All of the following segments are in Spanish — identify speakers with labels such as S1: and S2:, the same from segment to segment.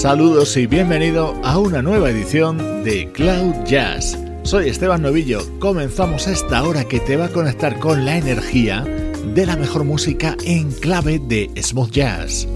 S1: Saludos y bienvenido a una nueva edición de Cloud Jazz. Soy Esteban Novillo. Comenzamos esta hora que te va a conectar con la energía de la mejor música en clave de smooth jazz.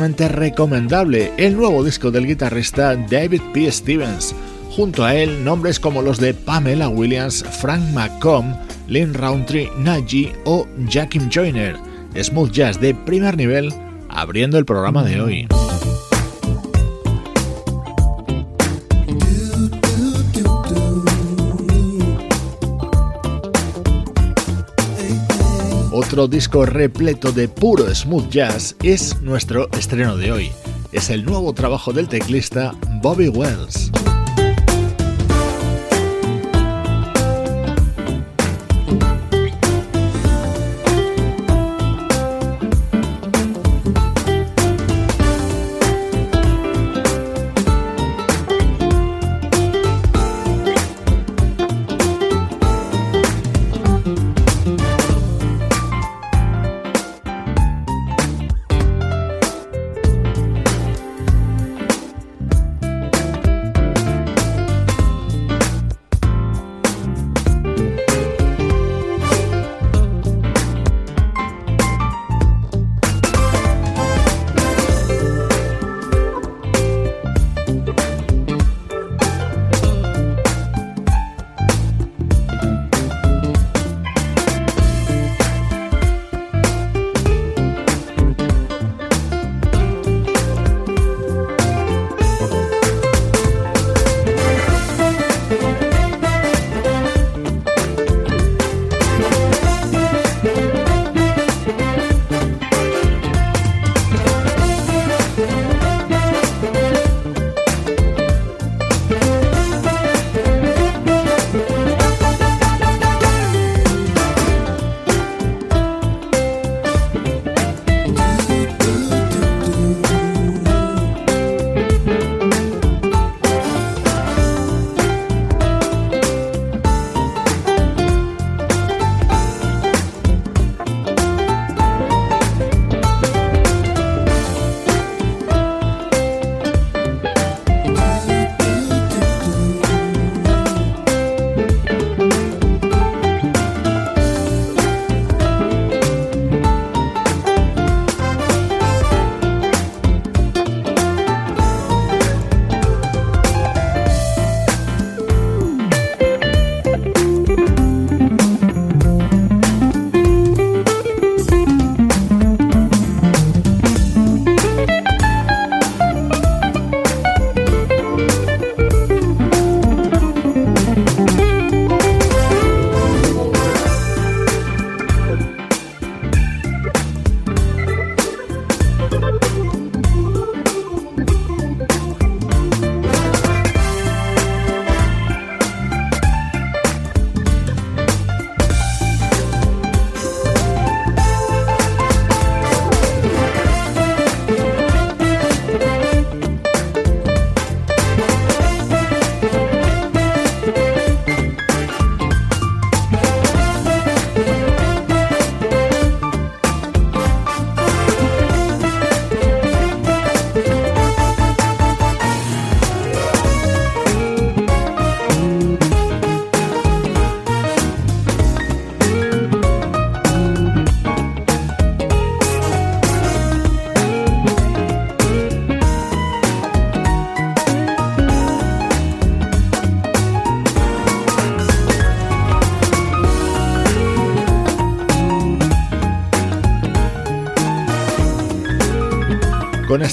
S1: Recomendable el nuevo disco del guitarrista David P. Stevens. Junto a él, nombres como los de Pamela Williams, Frank McComb, Lynn Roundtree, Najee o Jakim Joyner. Smooth jazz de primer nivel abriendo el programa de hoy. Otro disco repleto de puro smooth jazz es nuestro estreno de hoy. Es el nuevo trabajo del teclista Bobby Wells.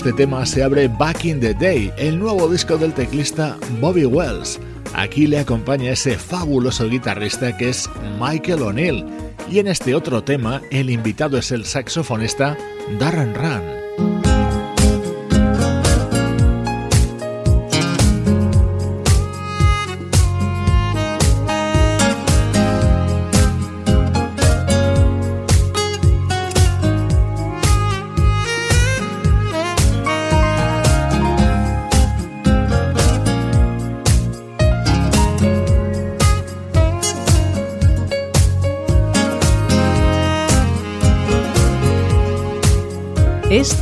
S1: Este tema se abre Back in the Day, el nuevo disco del teclista Bobby Wells. Aquí le acompaña ese fabuloso guitarrista que es Michael O'Neill. Y en este otro tema, el invitado es el saxofonista Darren Run.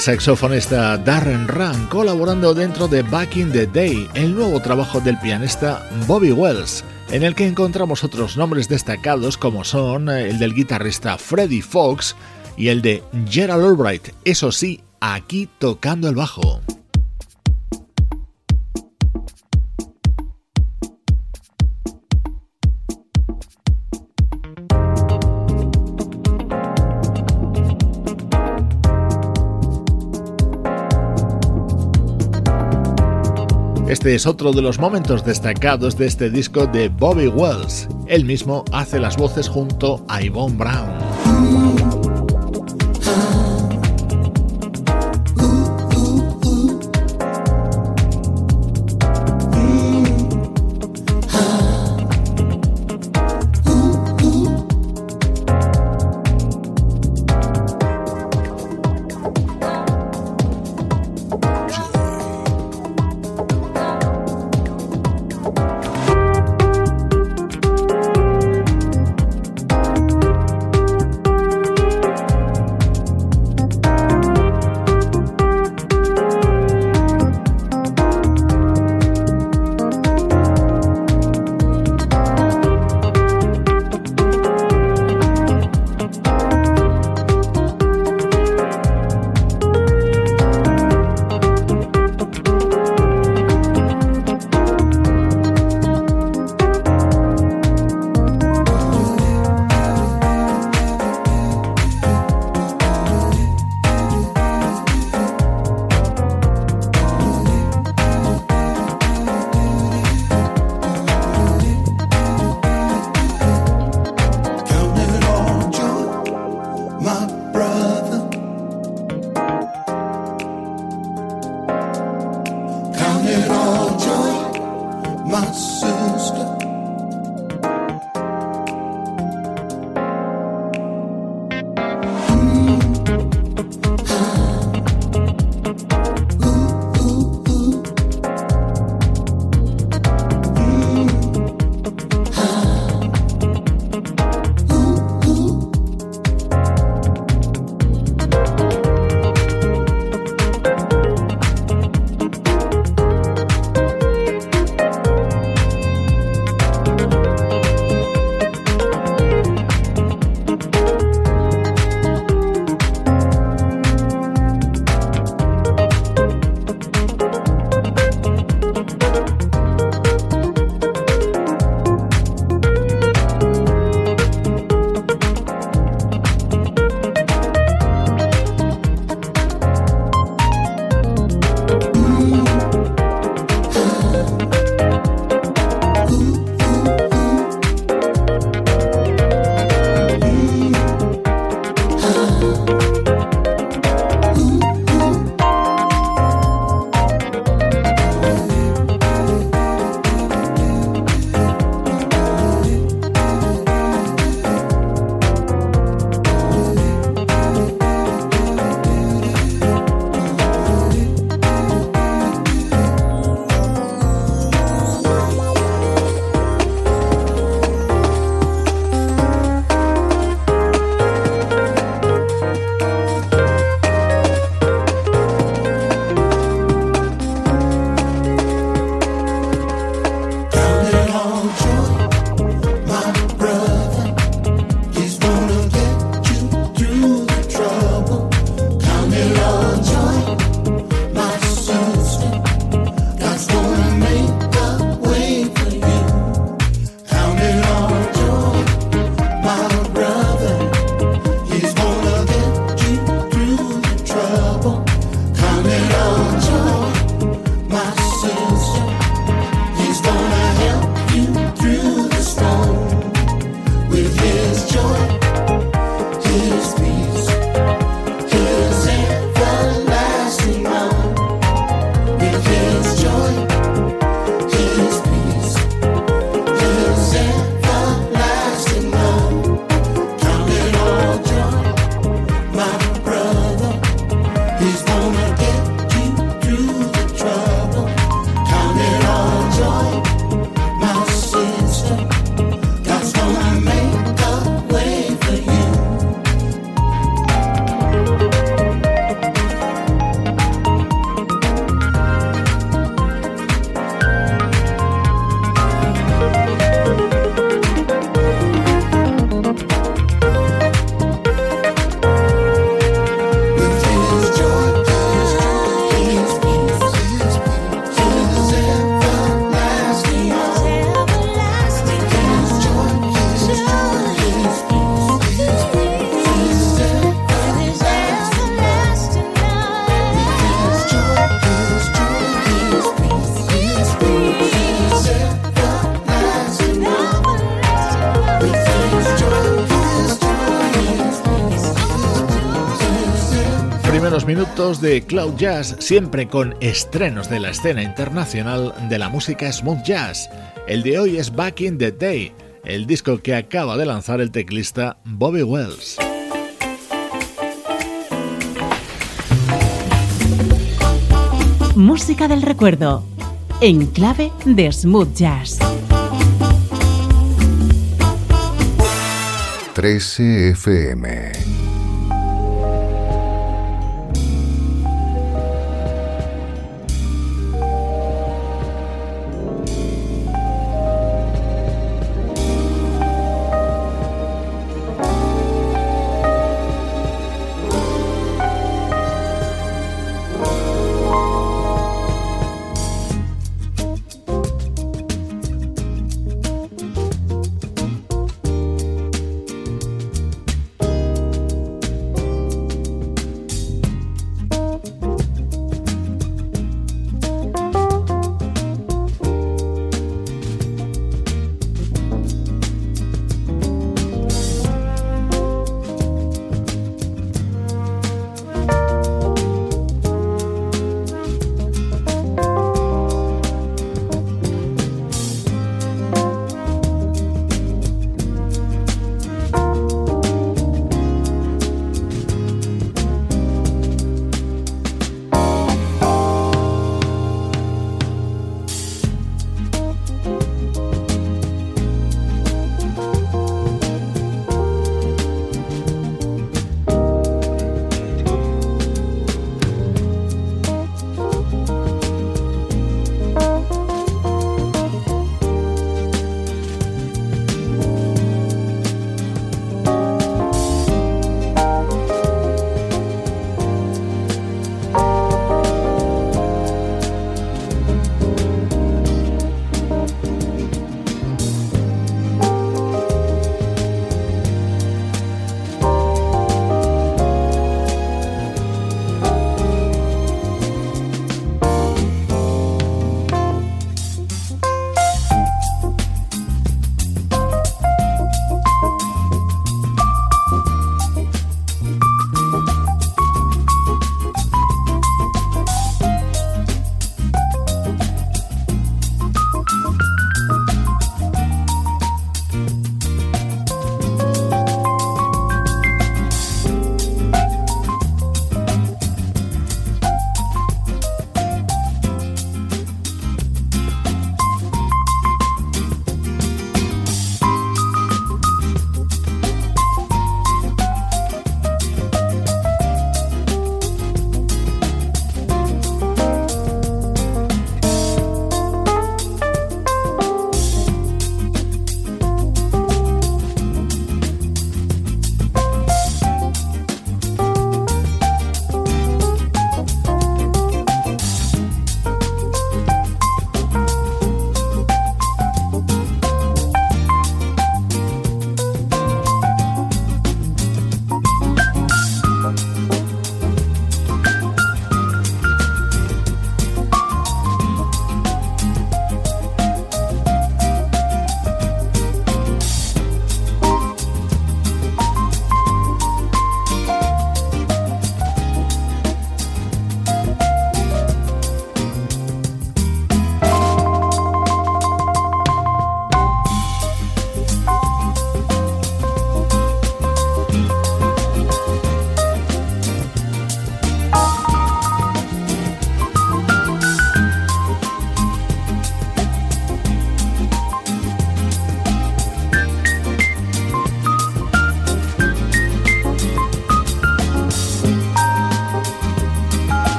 S1: Saxofonista Darren Run colaborando dentro de Back in the Day, el nuevo trabajo del pianista Bobby Wells, en el que encontramos otros nombres destacados como son el del guitarrista Freddie Fox y el de Gerald Albright, eso sí, aquí tocando el bajo. Este es otro de los momentos destacados de este disco de Bobby Wells. Él mismo hace las voces junto a Yvonne Brown. De Cloud Jazz, siempre con estrenos de la escena internacional de la música smooth jazz. El de hoy es Back in the Day, el disco que acaba de lanzar el teclista Bobby Wells.
S2: Música del recuerdo, en clave de smooth jazz.
S3: 13 FM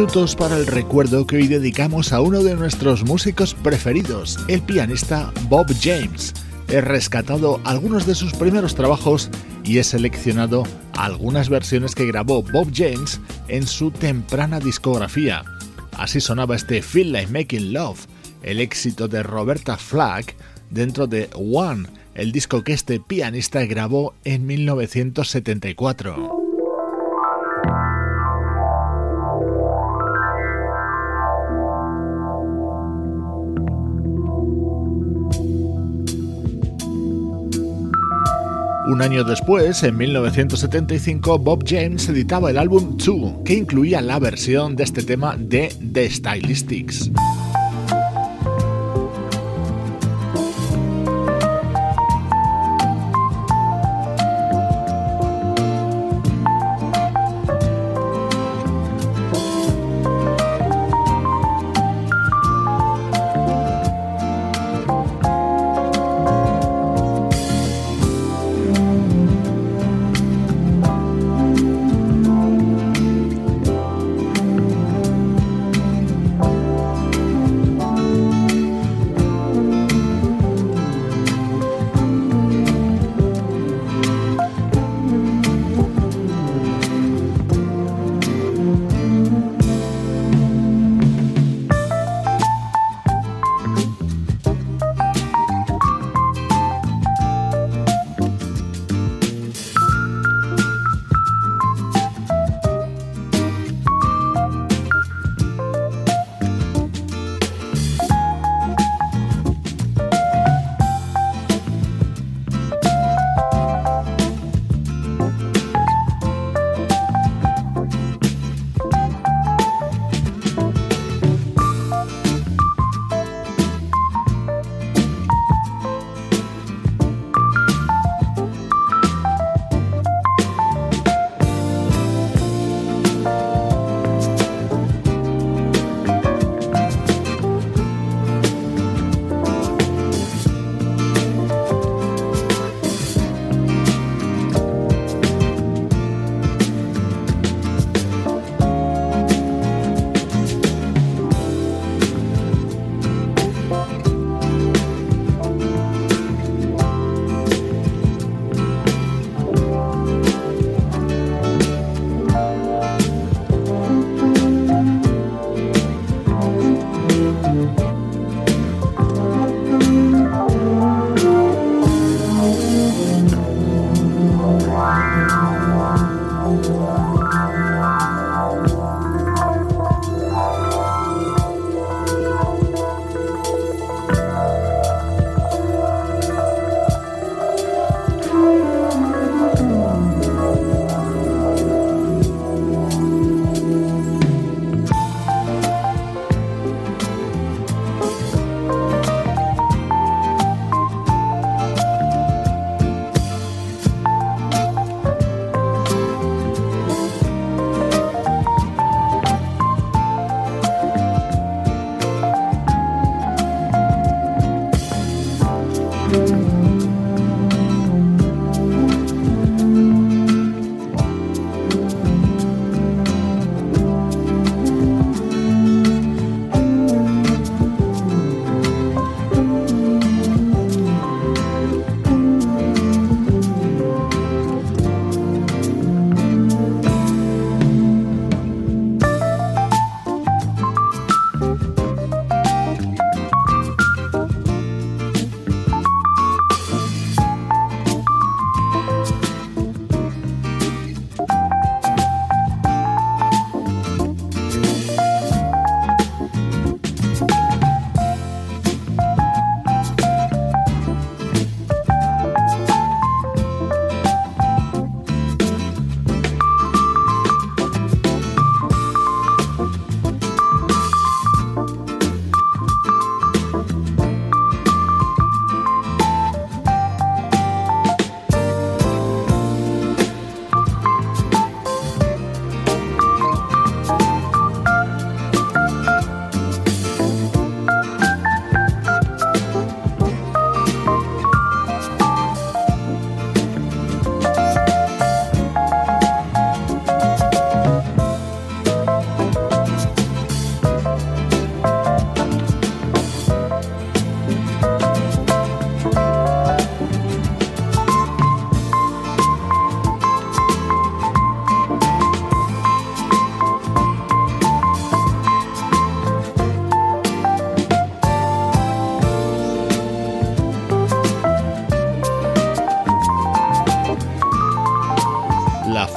S1: Minutos para el recuerdo que hoy dedicamos a uno de nuestros músicos preferidos, el pianista Bob James. He rescatado algunos de sus primeros trabajos y he seleccionado algunas versiones que grabó Bob James en su temprana discografía. Así sonaba este Feel Like Making Love, el éxito de Roberta Flack dentro de One, el disco que este pianista grabó en 1974. Un año después, en 1975, Bob James editaba el álbum Two, que incluía la versión de este tema de The Stylistics.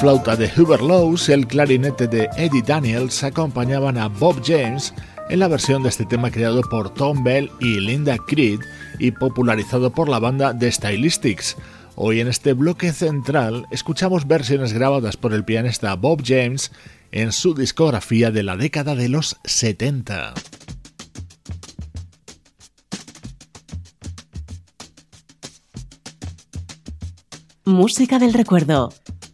S1: Flauta de Hubert Lowes y el clarinete de Eddie Daniels acompañaban a Bob James en la versión de este tema creado por Tom Bell y Linda Creed y popularizado por la banda The Stylistics. Hoy en este bloque central escuchamos versiones grabadas por el pianista Bob James en su discografía de la década de los 70.
S2: Música del recuerdo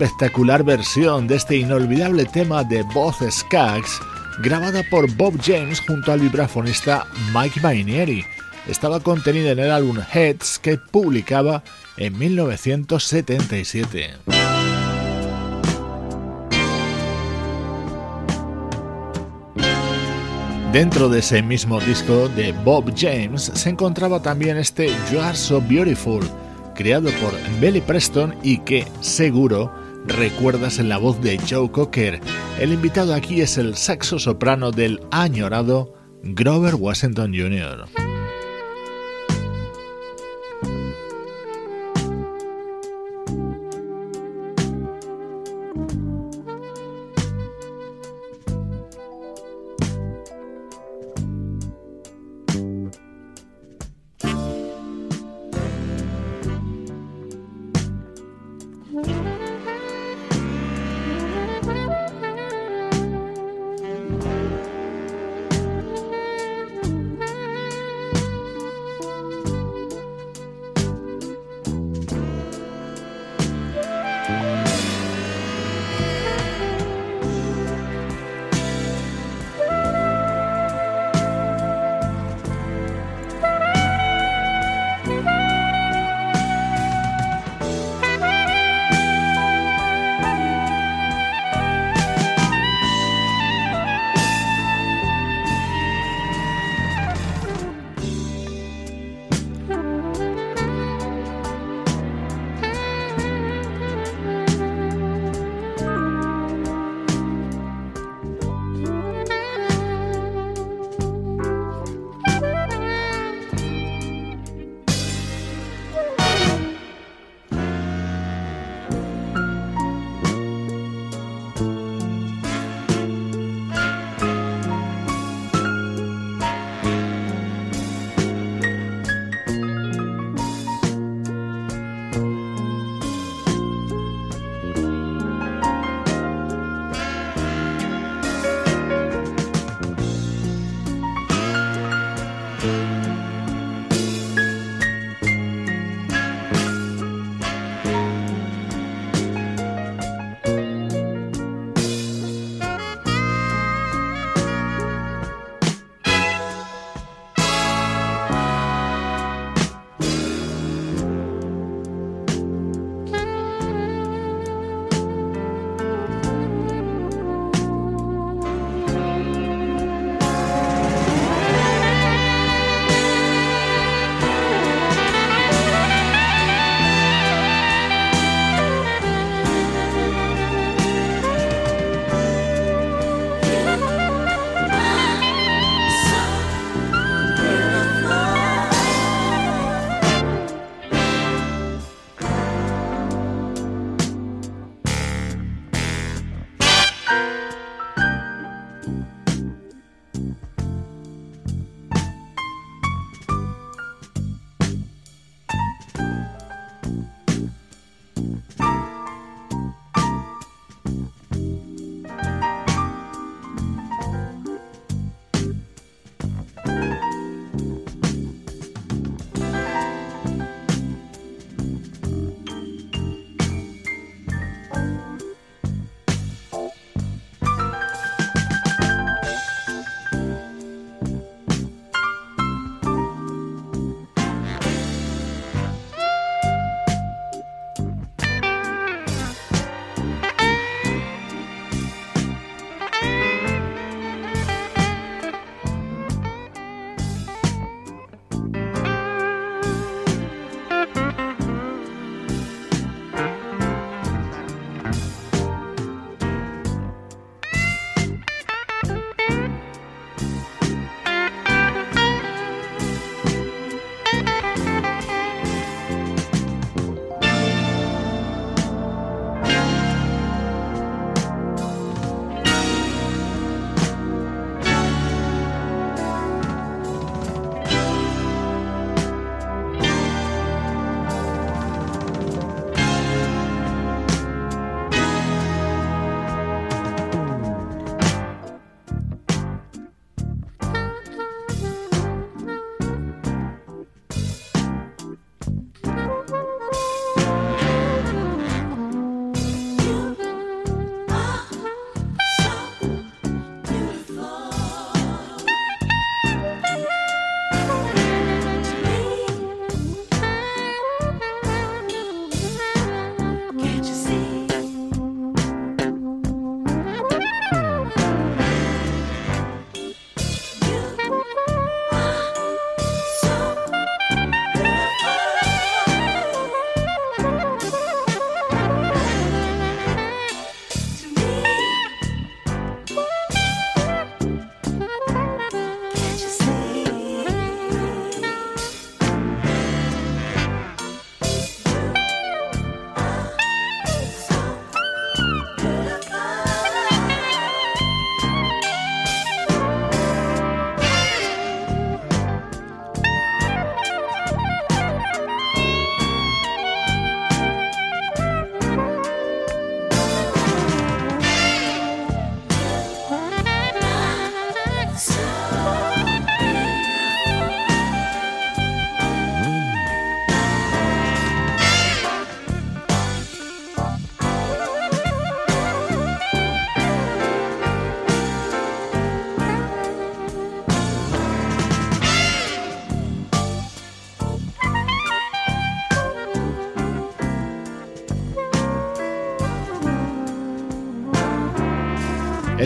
S1: Espectacular versión de este inolvidable tema de voz Skaggs, grabada por Bob James junto al vibrafonista Mike Mainieri. Estaba contenida en el álbum Heads que publicaba en 1977. Dentro de ese mismo disco de Bob James se encontraba también este You Are So Beautiful, creado por Billy Preston y que, seguro, recuerdas en la voz de Joe Cocker. El invitado aquí es el saxo soprano del añorado Grover Washington Jr.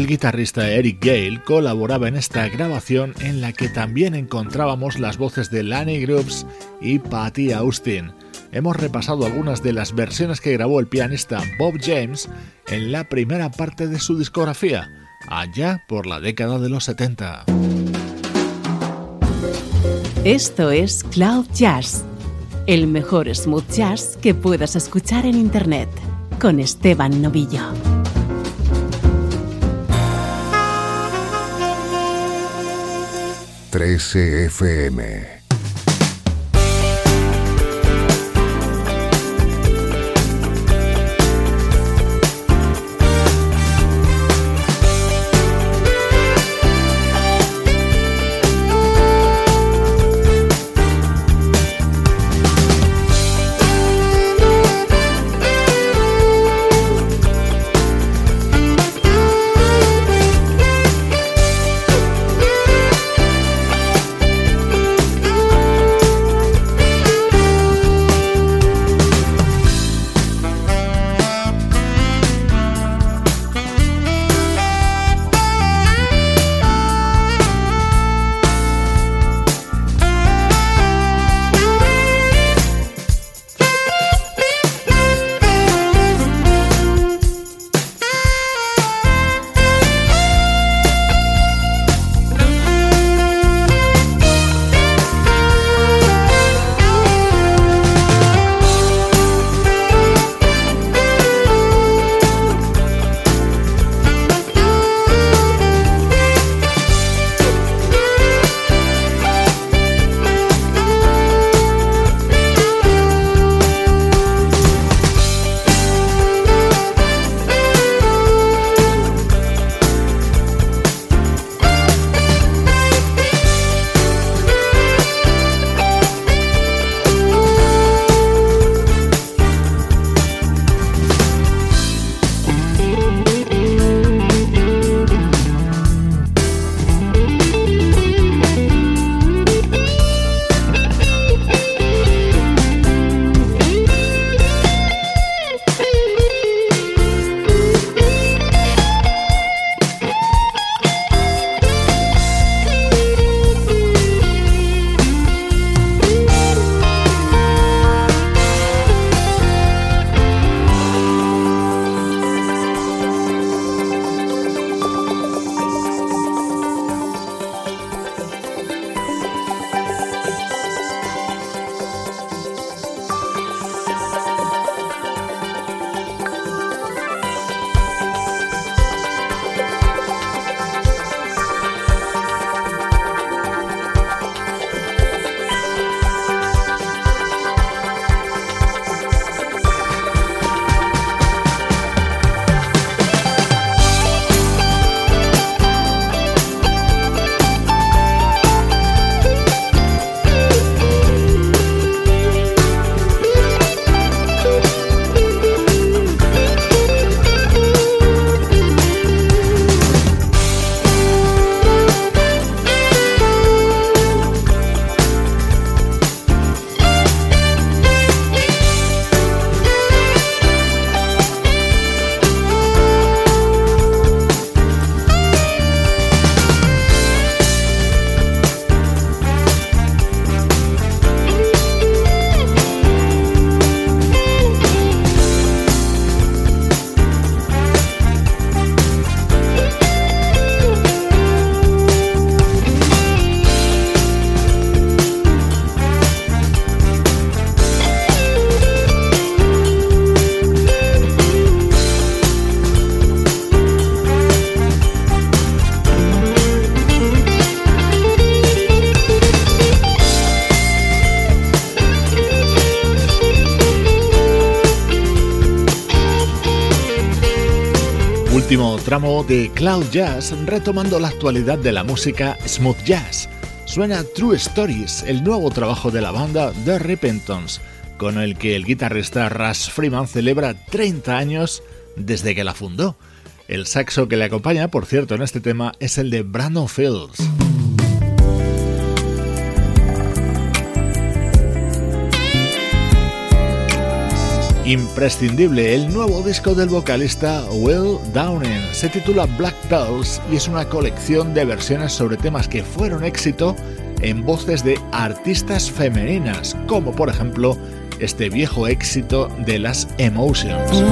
S1: El guitarrista Eric Gale colaboraba en esta grabación en la que también encontrábamos las voces de Lanny Groups y Patty Austin. Hemos repasado algunas de las versiones que grabó el pianista Bob James en la primera parte de su discografía, allá por la década de los 70.
S2: Esto es Cloud Jazz, el mejor smooth jazz que puedas escuchar en Internet, con Esteban Novillo.
S3: 13 FM.
S1: De Cloud Jazz retomando la actualidad de la música smooth jazz. Suena True Stories, el nuevo trabajo de la banda The Repentance, con el que el guitarrista Russ Freeman celebra 30 años desde que la fundó. El saxo que le acompaña, por cierto, en este tema es el de Brandon Fields.
S4: Imprescindible, el nuevo disco del vocalista Will Downing se titula Black Pearls y es una colección de versiones sobre temas que fueron éxito en voces de artistas femeninas, como por ejemplo este viejo éxito de las Emotions.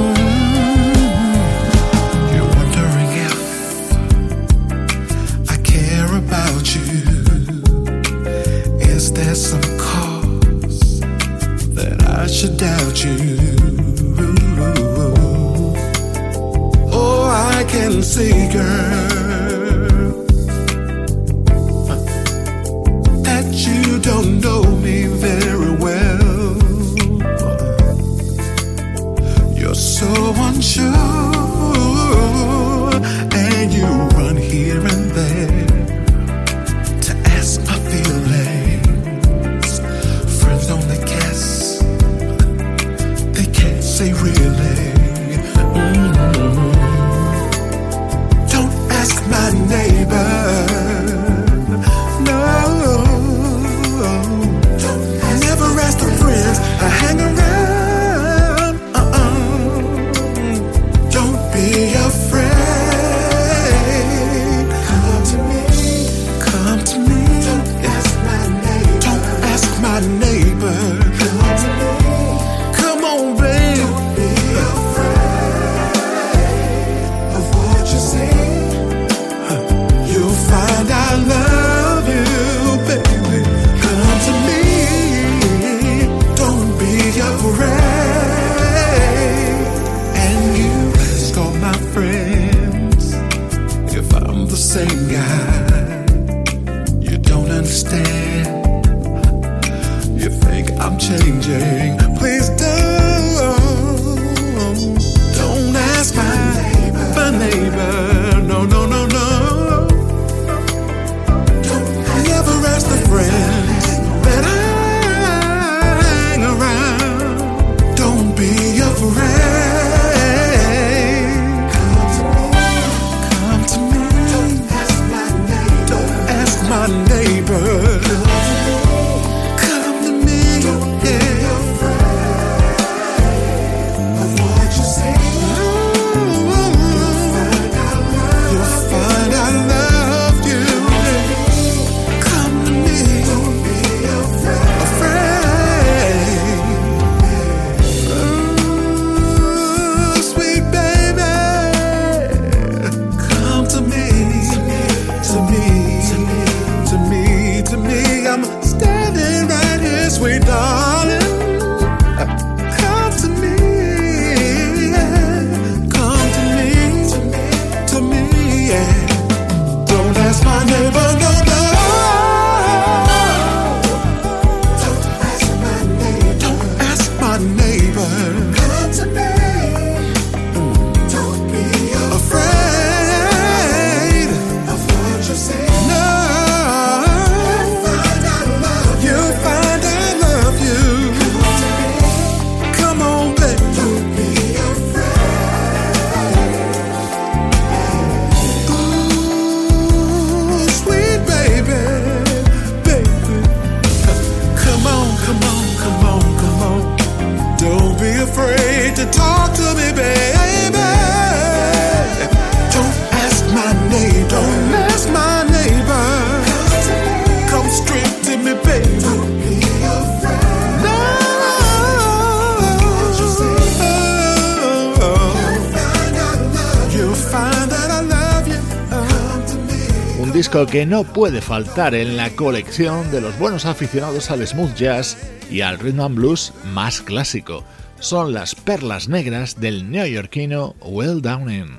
S4: Que no puede faltar en la colección de los buenos aficionados al smooth jazz y al rhythm and blues más clásico. Son las perlas negras del neoyorquino Will Downing.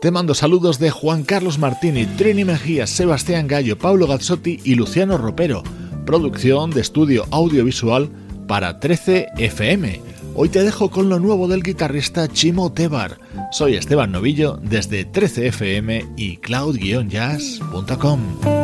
S4: Te mando saludos de Juan Carlos Martini, Trini Mejía, Sebastián Gallo, Pablo Gazzotti y Luciano Ropero. Producción de estudio audiovisual para 13 FM. Hoy te dejo con lo nuevo del guitarrista Chimo Tebar. Soy Esteban Novillo desde 13fm y cloud-jazz.com.